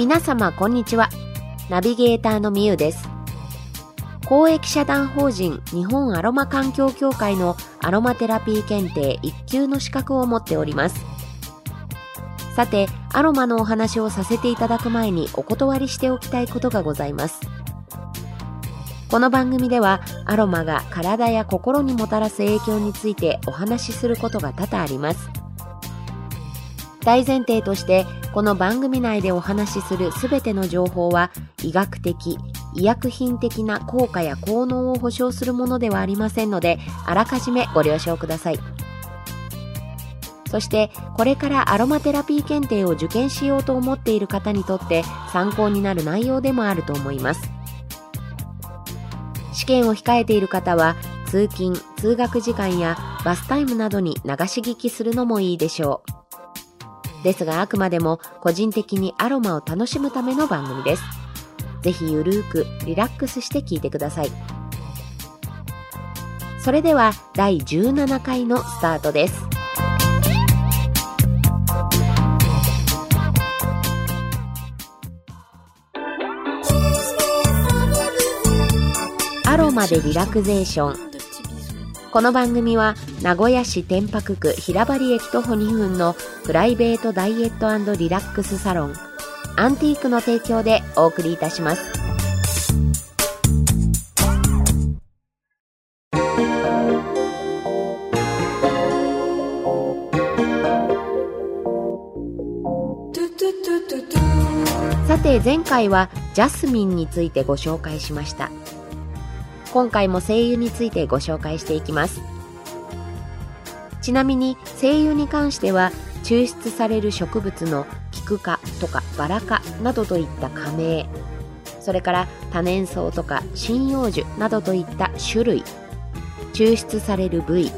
皆様こんにちは。ナビゲーターのみゆです。公益社団法人日本アロマ環境協会のアロマテラピー検定1級の資格を持っております。さてアロマのお話をさせていただく前にお断りしておきたいことがございます。この番組ではアロマが体や心にもたらす影響についてお話しすることが多々あります。大前提としてこの番組内でお話しするすべての情報は医学的医薬品的な効果や効能を保証するものではありませんのであらかじめご了承ください。そしてこれからアロマテラピー検定を受験しようと思っている方にとって参考になる内容でもあると思います。試験を控えている方は通勤通学時間やバスタイムなどに流し聞きするのもいいでしょう。ですがあくまでも個人的にアロマを楽しむための番組です。ぜひゆるーくリラックスして聞いてください。それでは第17回のスタートです。アロマでリラクゼーションこの番組は名古屋市天白区平張駅徒歩2分のプライベートダイエットリラックスサロンアンティークの提供でお送りいたします。さて前回はジャスミンについてご紹介しました。今回も精油についてご紹介していきます。ちなみに精油に関しては抽出される植物のキク科とかバラ科などといった科名それから多年草とか針葉樹などといった種類抽出される部位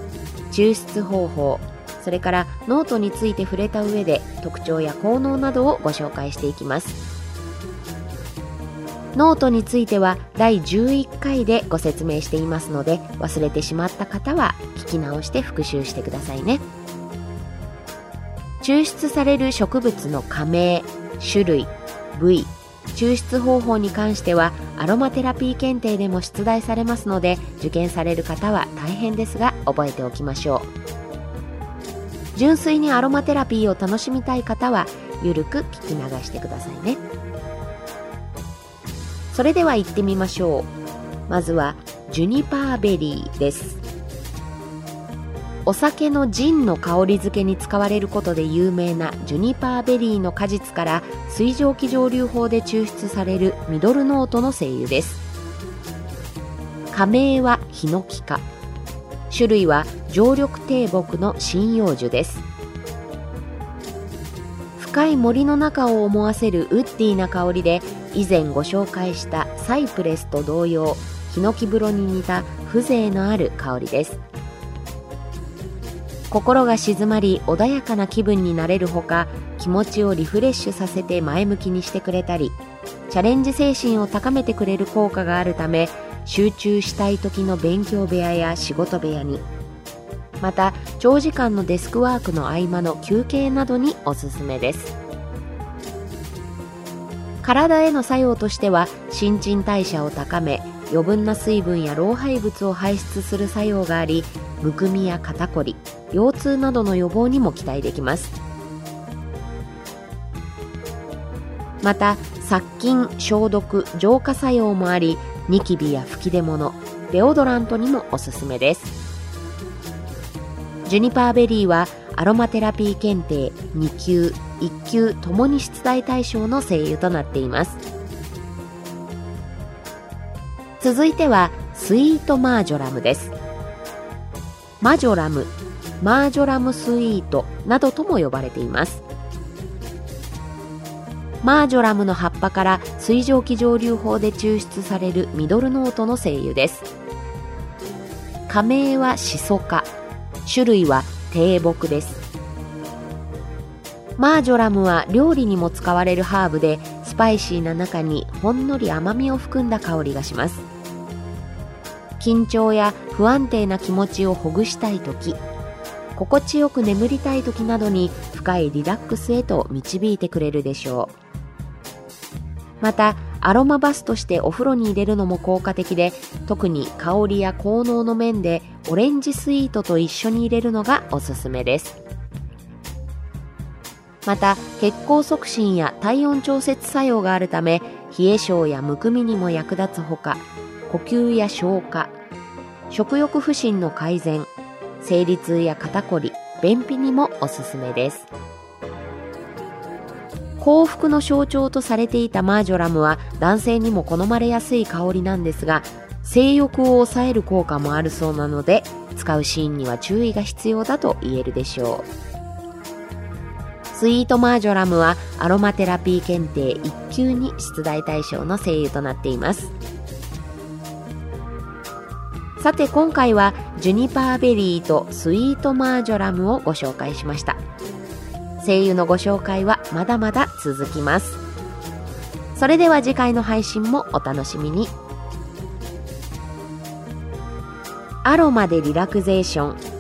抽出方法それからノートについて触れた上で特徴や効能などをご紹介していきます。ノートについては第11回でご説明していますので忘れてしまった方は聞き直して復習してくださいね抽出される植物の科名種類部位抽出方法に関してはアロマテラピー検定でも出題されますので受験される方は大変ですが覚えておきましょう純粋にアロマテラピーを楽しみたい方はゆるく聞き流してくださいね。それでは行ってみましょう。まずはジュニパーベリーです。お酒のジンの香り付けに使われることで有名なジュニパーベリーの果実から水蒸気蒸留法で抽出されるミドルノートの精油です。加盟はヒノキ科。種類は常緑低木の針葉樹です。深い森の中を思わせるウッディな香りで以前ご紹介したサイプレスと同様ヒノキ風呂に似た風情のある香りです。心が静まり穏やかな気分になれるほか気持ちをリフレッシュさせて前向きにしてくれたりチャレンジ精神を高めてくれる効果があるため集中したい時の勉強部屋や仕事部屋にまた長時間のデスクワークの合間の休憩などにおすすめです。体への作用としては新陳代謝を高め余分な水分や老廃物を排出する作用がありむくみや肩こり腰痛などの予防にも期待できます。また殺菌消毒浄化作用もありニキビや吹き出物デオドラントにもおすすめです。ジュニパーベリーはアロマテラピー検定2級。1級ともに出題対象の声優となっています。続いてはスイートマージョラムです。マジョラムマージョラムスイートなどとも呼ばれています。マージョラムの葉っぱから水蒸気蒸留法で抽出されるミドルノートの精油です。加盟はシソ科種類は低木です。マージョラムは料理にも使われるハーブでスパイシーな中にほんのり甘みを含んだ香りがします。緊張や不安定な気持ちをほぐしたい時心地よく眠りたい時などに深いリラックスへと導いてくれるでしょう。またアロマバスとしてお風呂に入れるのも効果的で特に香りや効能の面でオレンジスイートと一緒に入れるのがおすすめです。また血行促進や体温調節作用があるため冷え性やむくみにも役立つほか呼吸や消化食欲不振の改善生理痛や肩こり便秘にもおすすめです。幸福の象徴とされていたマージョラムは男性にも好まれやすい香りなんですが性欲を抑える効果もあるそうなので使うシーンには注意が必要だと言えるでしょう。スイートマージョラムはアロマテラピー検定1級に出題対象の精油となっています。さて今回はジュニパーベリーとスイートマージョラムをご紹介しました。声優のご紹介はまだまだ続きます。それでは次回の配信もお楽しみに。アロマでリラクゼーション。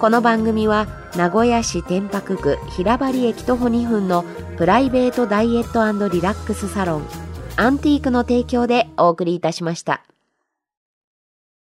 この番組は名古屋市天白区平張駅徒歩2分のプライベートダイエットリラックスサロンアンティークの提供でお送りいたしました。